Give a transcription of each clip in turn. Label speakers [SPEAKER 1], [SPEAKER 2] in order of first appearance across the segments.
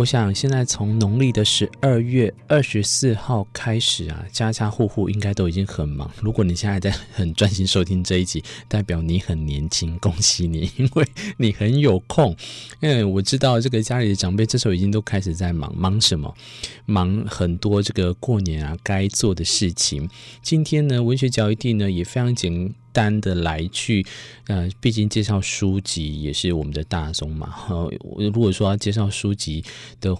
[SPEAKER 1] 我想现在从农历的十二月二十四号开始啊，家家户户应该都已经很忙。如果你现在在很专心收听这一集，代表你很年轻，恭喜你，因为你很有空。因为我知道这个家里的长辈这时候已经都开始在忙，忙什么？忙很多这个过年啊该做的事情。今天呢，文学嚼一地呢也非常简单的来去，呃，毕竟介绍书籍也是我们的大宗嘛。呃，如果说要介绍书籍的。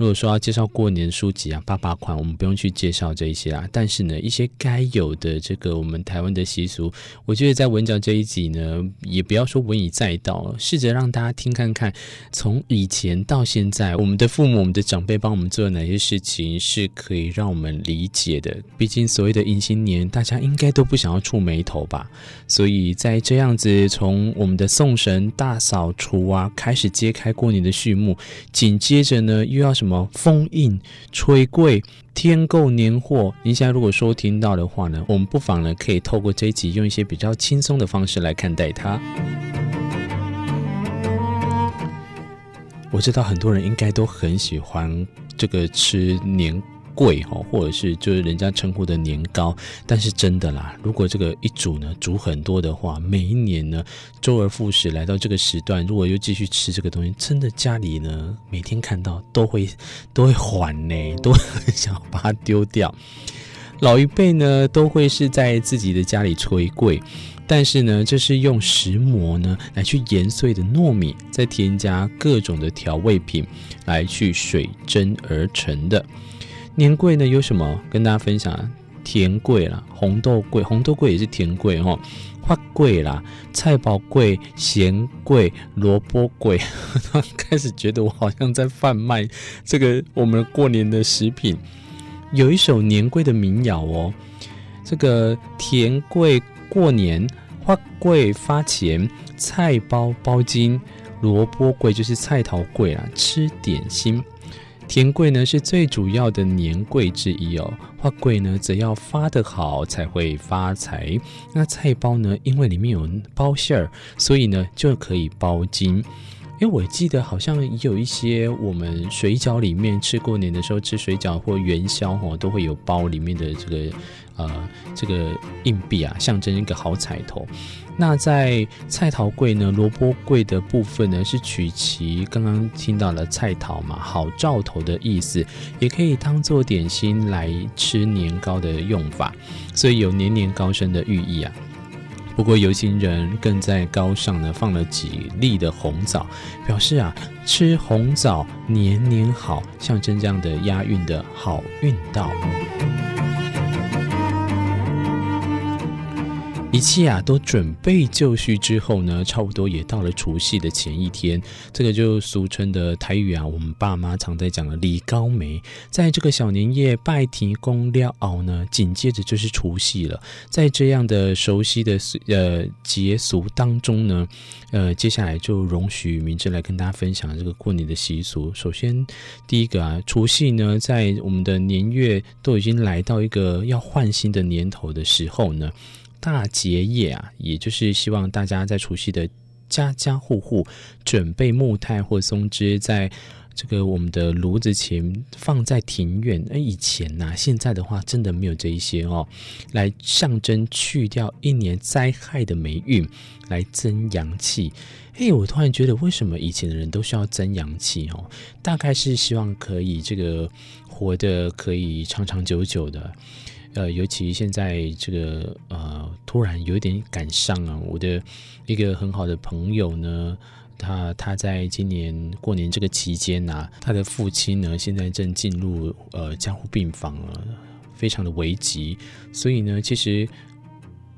[SPEAKER 1] 如果说要介绍过年书籍啊，爸爸款，我们不用去介绍这一些啊。但是呢，一些该有的这个我们台湾的习俗，我觉得在文嚼这一集呢，也不要说文以载道，试着让大家听看看，从以前到现在，我们的父母、我们的长辈帮我们做了哪些事情是可以让我们理解的。毕竟所谓的迎新年，大家应该都不想要触霉头吧？所以在这样子，从我们的送神、大扫除啊，开始揭开过年的序幕，紧接着呢，又要什么？么封印、吹柜、天购年货？您现在如果说听到的话呢，我们不妨呢可以透过这一集，用一些比较轻松的方式来看待它。我知道很多人应该都很喜欢这个吃年。贵哈，或者是就是人家称呼的年糕，但是真的啦，如果这个一煮呢，煮很多的话，每一年呢，周而复始来到这个时段，如果又继续吃这个东西，真的家里呢，每天看到都会都会缓呢，都会很想要把它丢掉。老一辈呢，都会是在自己的家里炊柜，但是呢，这是用石磨呢来去研碎的糯米，再添加各种的调味品来去水蒸而成的。年桂呢有什么跟大家分享？甜桂啦，红豆桂，红豆桂也是甜桂哈。花桂啦，菜宝桂、咸桂、萝卜桂。开始觉得我好像在贩卖这个我们过年的食品。有一首年桂的民谣哦，这个甜桂过年，花桂发钱，菜包包金，萝卜桂就是菜头桂啦，吃点心。甜桂呢是最主要的年桂之一哦，花桂呢则要发得好才会发财。那菜包呢，因为里面有包馅儿，所以呢就可以包金。因为我记得好像也有一些我们水饺里面吃过年的时候吃水饺或元宵哦，都会有包里面的这个呃这个硬币啊，象征一个好彩头。那在菜桃柜呢，萝卜柜的部分呢，是取其刚刚听到了菜桃嘛，好兆头的意思，也可以当做点心来吃年糕的用法，所以有年年高升的寓意啊。不过有心人更在糕上呢放了几粒的红枣，表示啊吃红枣年年好，象征这样的押韵的好运到。一切啊都准备就绪之后呢，差不多也到了除夕的前一天。这个就俗称的台语啊，我们爸妈常在讲的礼高梅。在这个小年夜拜天公了后呢，紧接着就是除夕了。在这样的熟悉的呃节俗当中呢，呃，接下来就容许明智来跟大家分享这个过年的习俗。首先，第一个啊，除夕呢，在我们的年月都已经来到一个要换新的年头的时候呢。大结夜啊，也就是希望大家在除夕的家家户户准备木炭或松枝，在这个我们的炉子前放在庭院。而以前呐、啊，现在的话真的没有这一些哦，来象征去掉一年灾害的霉运，来增阳气。哎，我突然觉得，为什么以前的人都需要增阳气哦？大概是希望可以这个活得可以长长久久的。呃，尤其现在这个呃，突然有点感伤啊。我的一个很好的朋友呢，他他在今年过年这个期间呐、他的父亲呢，现在正进入呃加护病房了，非常的危急。所以呢，其实。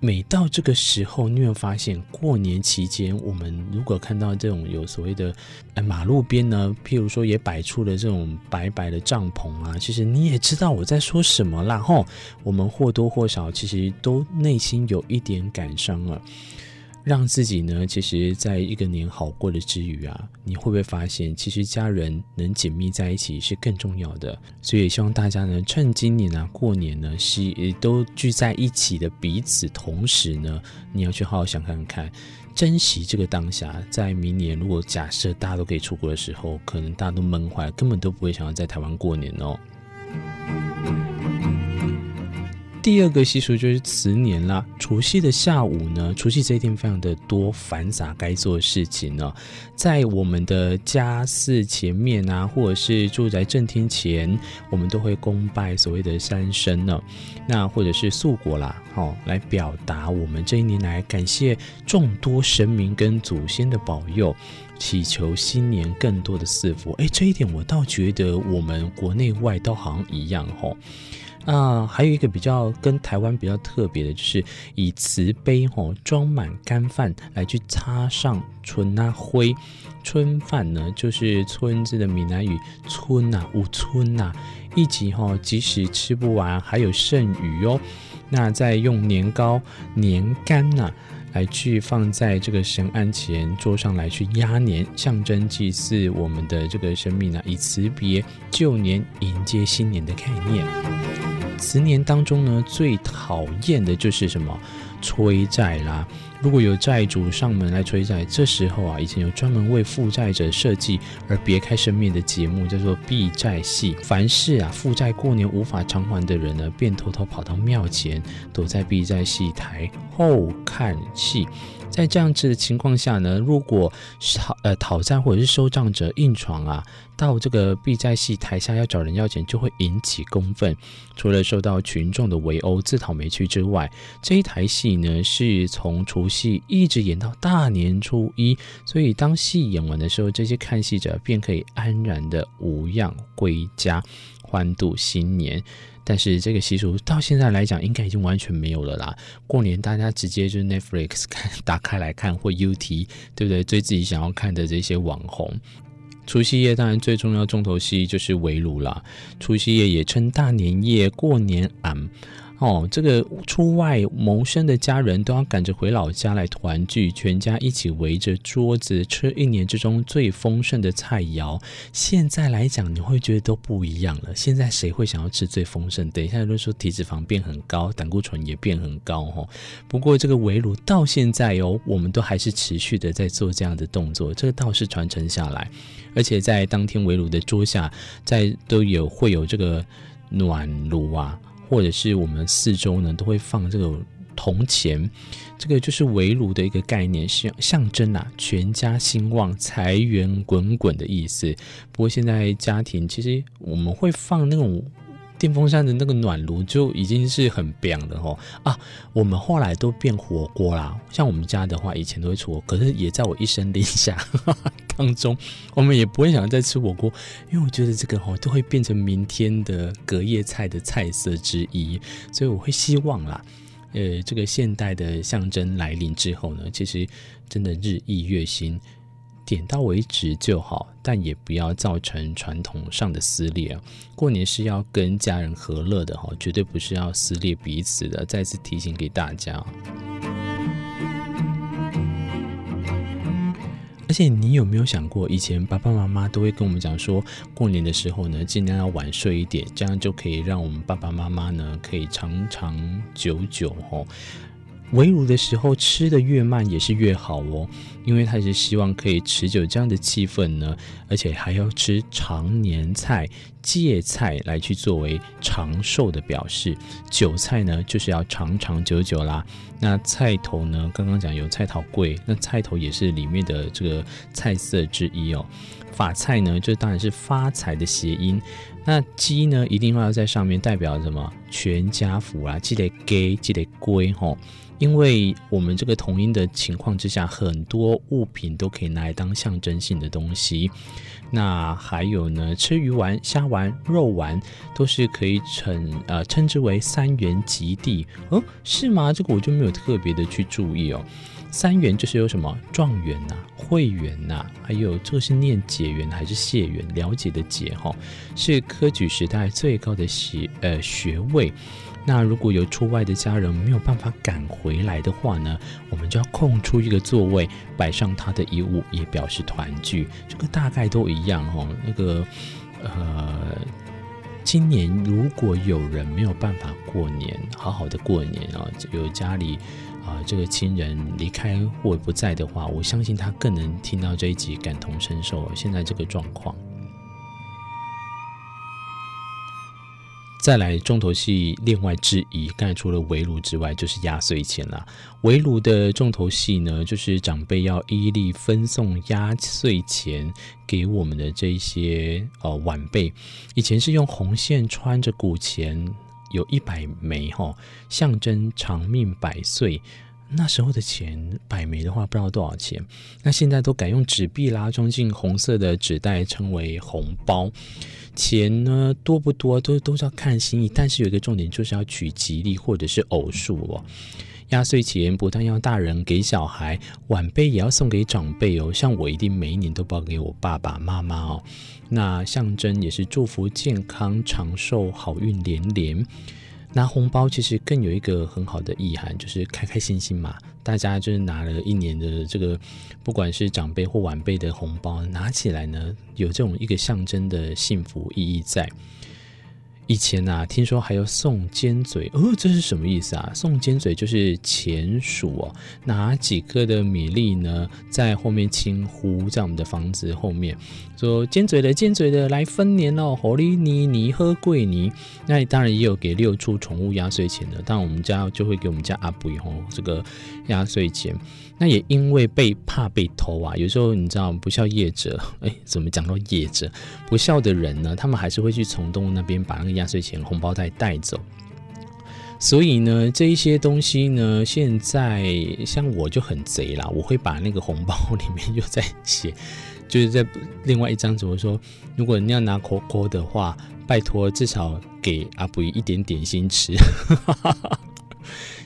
[SPEAKER 1] 每到这个时候，你有发现，过年期间，我们如果看到这种有所谓的，哎，马路边呢，譬如说也摆出了这种白白的帐篷啊，其实你也知道我在说什么啦，吼，我们或多或少其实都内心有一点感伤了。让自己呢，其实在一个年好过的之余啊，你会不会发现，其实家人能紧密在一起是更重要的？所以希望大家呢，趁今年啊过年呢，是都聚在一起的彼此，同时呢，你要去好好想看看，珍惜这个当下。在明年，如果假设大家都可以出国的时候，可能大家都闷坏了，根本都不会想要在台湾过年哦。第二个习俗就是辞年啦。除夕的下午呢，除夕这一天非常的多繁杂该做的事情呢。在我们的家祀前面啊，或者是住宅正厅前，我们都会恭拜所谓的三牲呢。那或者是素果啦，好，来表达我们这一年来感谢众多神明跟祖先的保佑，祈求新年更多的赐福。哎，这一点我倒觉得我们国内外都好像一样吼。啊，还有一个比较跟台湾比较特别的，就是以瓷杯吼装满干饭来去插上春啊灰。春饭呢，就是村子的闽南语“村呐”，五村呐，一集吼，即使吃不完，还有剩余哦。那再用年糕、年干呐，来去放在这个神案前桌上来去压年，象征祭祀我们的这个生命呢，以辞别旧年，迎接新年的概念。辞年当中呢，最讨厌的就是什么？催债啦。如果有债主上门来催债，这时候啊，以前有专门为负债者设计而别开生面的节目，叫做避债戏。凡是啊负债过年无法偿还的人呢，便偷偷跑到庙前，躲在避债戏台后看戏。在这样子的情况下呢，如果讨呃讨债或者是收账者硬闯啊，到这个避债戏台下要找人要钱，就会引起公愤。除了受到群众的围殴、自讨没趣之外，这一台戏呢是从除夕一直演到大年初一，所以当戏演完的时候，这些看戏者便可以安然的无恙归家，欢度新年。但是这个习俗到现在来讲，应该已经完全没有了啦。过年大家直接就 Netflix 看，打开来看，或 UT，对不对？追自己想要看的这些网红。除夕夜当然最重要重头戏就是围炉啦。除夕夜也称大年夜、过年。哦，这个出外谋生的家人都要赶着回老家来团聚，全家一起围着桌子吃一年之中最丰盛的菜肴。现在来讲，你会觉得都不一样了。现在谁会想要吃最丰盛？等一下就说体脂肪变很高，胆固醇也变很高哦。不过这个围炉到现在哦，我们都还是持续的在做这样的动作，这个倒是传承下来。而且在当天围炉的桌下，在都有会有这个暖炉啊。或者是我们四周呢，都会放这个铜钱，这个就是围炉的一个概念，是象征啊，全家兴旺、财源滚滚的意思。不过现在家庭其实我们会放那种。电风扇的那个暖炉就已经是很凉的哦啊！我们后来都变火锅啦，像我们家的话，以前都会吃火锅，可是也在我一声令下呵呵 当中，我们也不会想再吃火锅，因为我觉得这个哦都会变成明天的隔夜菜的菜色之一，所以我会希望啦，呃，这个现代的象征来临之后呢，其实真的日益月新。点到为止就好，但也不要造成传统上的撕裂。过年是要跟家人和乐的哈，绝对不是要撕裂彼此的。再次提醒给大家。而且你有没有想过，以前爸爸妈妈都会跟我们讲说，过年的时候呢，尽量要晚睡一点，这样就可以让我们爸爸妈妈呢可以长长久久哈。围炉的时候吃的越慢也是越好哦，因为他是希望可以持久这样的气氛呢，而且还要吃常年菜、芥菜来去作为长寿的表示。韭菜呢就是要长长久久啦。那菜头呢，刚刚讲有菜头贵，那菜头也是里面的这个菜色之一哦。发菜呢，这当然是发财的谐音。那鸡呢，一定要在上面代表什么？全家福啊，记得给，记得归吼。因为我们这个同音的情况之下，很多物品都可以拿来当象征性的东西。那还有呢，吃鱼丸、虾、丸肉丸都是可以称呃称之为三元及第哦，是吗？这个我就没有特别的去注意哦。三元就是有什么状元呐、会元呐，还有这个是念解元还是解元？了解的解哈，是科举时代最高的学呃学位。那如果有出外的家人没有办法赶回来的话呢，我们就要空出一个座位，摆上他的遗物，也表示团聚。这个大概都一样哦。那个呃，今年如果有人没有办法过年，好好的过年啊，有家里啊这个亲人离开或不在的话，我相信他更能听到这一集，感同身受现在这个状况。再来重头戏，另外之一，刚才除了围炉之外，就是压岁钱了。围炉的重头戏呢，就是长辈要一一分送压岁钱给我们的这些呃晚辈。以前是用红线穿着古钱，有一百枚哈，象征长命百岁。那时候的钱百枚的话，不知道多少钱。那现在都改用纸币啦，装进红色的纸袋，称为红包。钱呢多不多，都都是要看心意。但是有一个重点，就是要取吉利或者是偶数哦。压岁钱不但要大人给小孩，晚辈也要送给长辈哦。像我一定每一年都包给我爸爸妈妈哦。那象征也是祝福健康长寿，好运连连。拿红包其实更有一个很好的意涵，就是开开心心嘛。大家就是拿了一年的这个，不管是长辈或晚辈的红包，拿起来呢，有这种一个象征的幸福意义在。以前啊，听说还要送尖嘴，哦，这是什么意思啊？送尖嘴就是钱鼠哦，拿几颗的米粒呢，在后面轻呼，在我们的房子后面说尖嘴的尖嘴的来分年哦，火利尼尼喝贵尼。那当然也有给六畜宠物压岁钱的，但我们家就会给我们家阿布以后这个压岁钱。那也因为被怕被偷啊，有时候你知道不孝业者，哎，怎么讲到业者不孝的人呢？他们还是会去从东那边把那个压岁钱红包袋带走。所以呢，这一些东西呢，现在像我就很贼啦，我会把那个红包里面就在写，就是在另外一张纸我说，如果你要拿扣扣的话，拜托至少给阿布一点点心吃。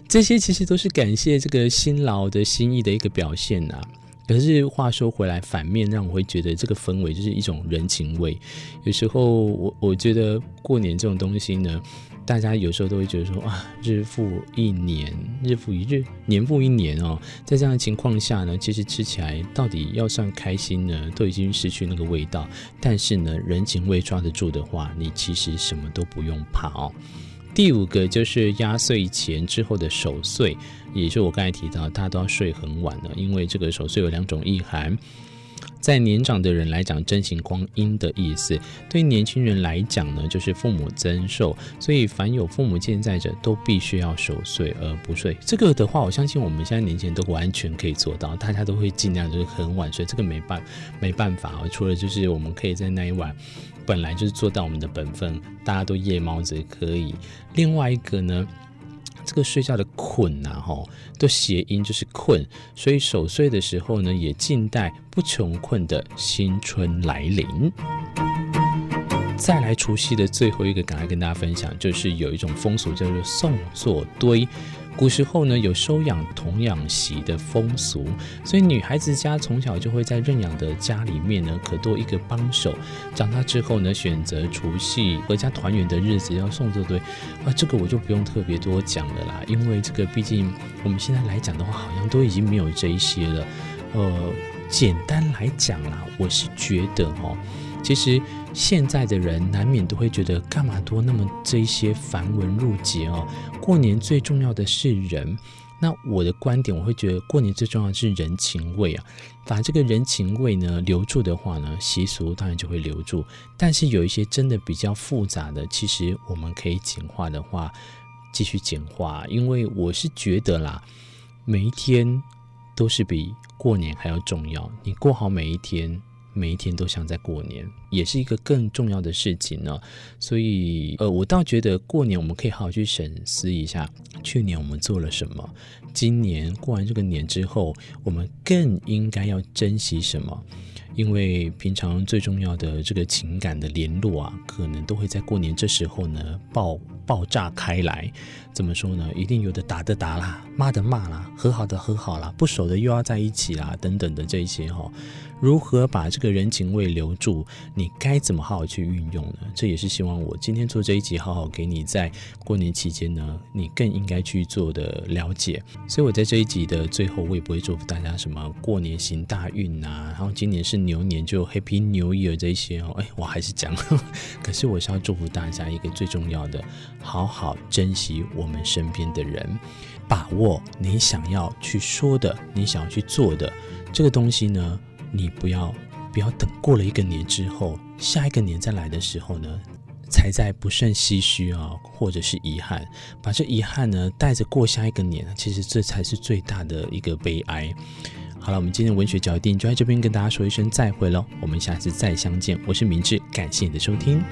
[SPEAKER 1] 这些其实都是感谢这个辛劳的心意的一个表现、啊。可是话说回来，反面让我会觉得这个氛围就是一种人情味。有时候我我觉得过年这种东西呢，大家有时候都会觉得说啊，日复一年，日复一日，年复一年哦。在这样的情况下呢，其实吃起来到底要算开心呢，都已经失去那个味道。但是呢，人情味抓得住的话，你其实什么都不用怕哦。第五个就是压岁钱之后的守岁，也就是我刚才提到，大家都要睡很晚了，因为这个守岁有两种意涵，在年长的人来讲，珍惜光阴的意思；对年轻人来讲呢，就是父母增寿，所以凡有父母健在者，都必须要守岁而不睡。这个的话，我相信我们现在年轻人都完全可以做到，大家都会尽量就是很晚睡，这个没办没办法啊，除了就是我们可以在那一晚。本来就是做到我们的本分，大家都夜猫子可以。另外一个呢，这个睡觉的困呐，哈，都谐音就是困，所以守岁的时候呢，也静待不穷困的新春来临。再来除夕的最后一个，赶快跟大家分享，就是有一种风俗叫做送座堆。古时候呢，有收养童养媳的风俗，所以女孩子家从小就会在认养的家里面呢，可多一个帮手。长大之后呢，选择除夕阖家团圆的日子要送这堆，啊，这个我就不用特别多讲了啦，因为这个毕竟我们现在来讲的话，好像都已经没有这一些了。呃，简单来讲啦，我是觉得哦。其实现在的人难免都会觉得，干嘛多那么这些繁文缛节哦？过年最重要的是人。那我的观点，我会觉得过年最重要的是人情味啊。把这个人情味呢留住的话呢，习俗当然就会留住。但是有一些真的比较复杂的，其实我们可以简化的话，继续简化。因为我是觉得啦，每一天都是比过年还要重要。你过好每一天。每一天都像在过年，也是一个更重要的事情呢。所以，呃，我倒觉得过年我们可以好好去审思一下，去年我们做了什么，今年过完这个年之后，我们更应该要珍惜什么。因为平常最重要的这个情感的联络啊，可能都会在过年这时候呢爆爆炸开来。怎么说呢？一定有的打的打啦，骂的骂啦，和好的和好啦，不熟的又要在一起啦，等等的这一些哈、哦。如何把这个人情味留住？你该怎么好好去运用呢？这也是希望我今天做这一集，好好给你在过年期间呢，你更应该去做的了解。所以我在这一集的最后，我也不会祝福大家什么过年行大运啊，然后今年是牛年就 Happy New Year 这些哦。哎，我还是讲，可是我是要祝福大家一个最重要的，好好珍惜我我们身边的人，把握你想要去说的，你想要去做的这个东西呢。你不要不要等过了一个年之后，下一个年再来的时候呢，才在不胜唏嘘啊，或者是遗憾，把这遗憾呢带着过下一个年，其实这才是最大的一个悲哀。好了，我们今天文学脚定就在这边跟大家说一声再会喽，我们下次再相见。我是明智，感谢你的收听。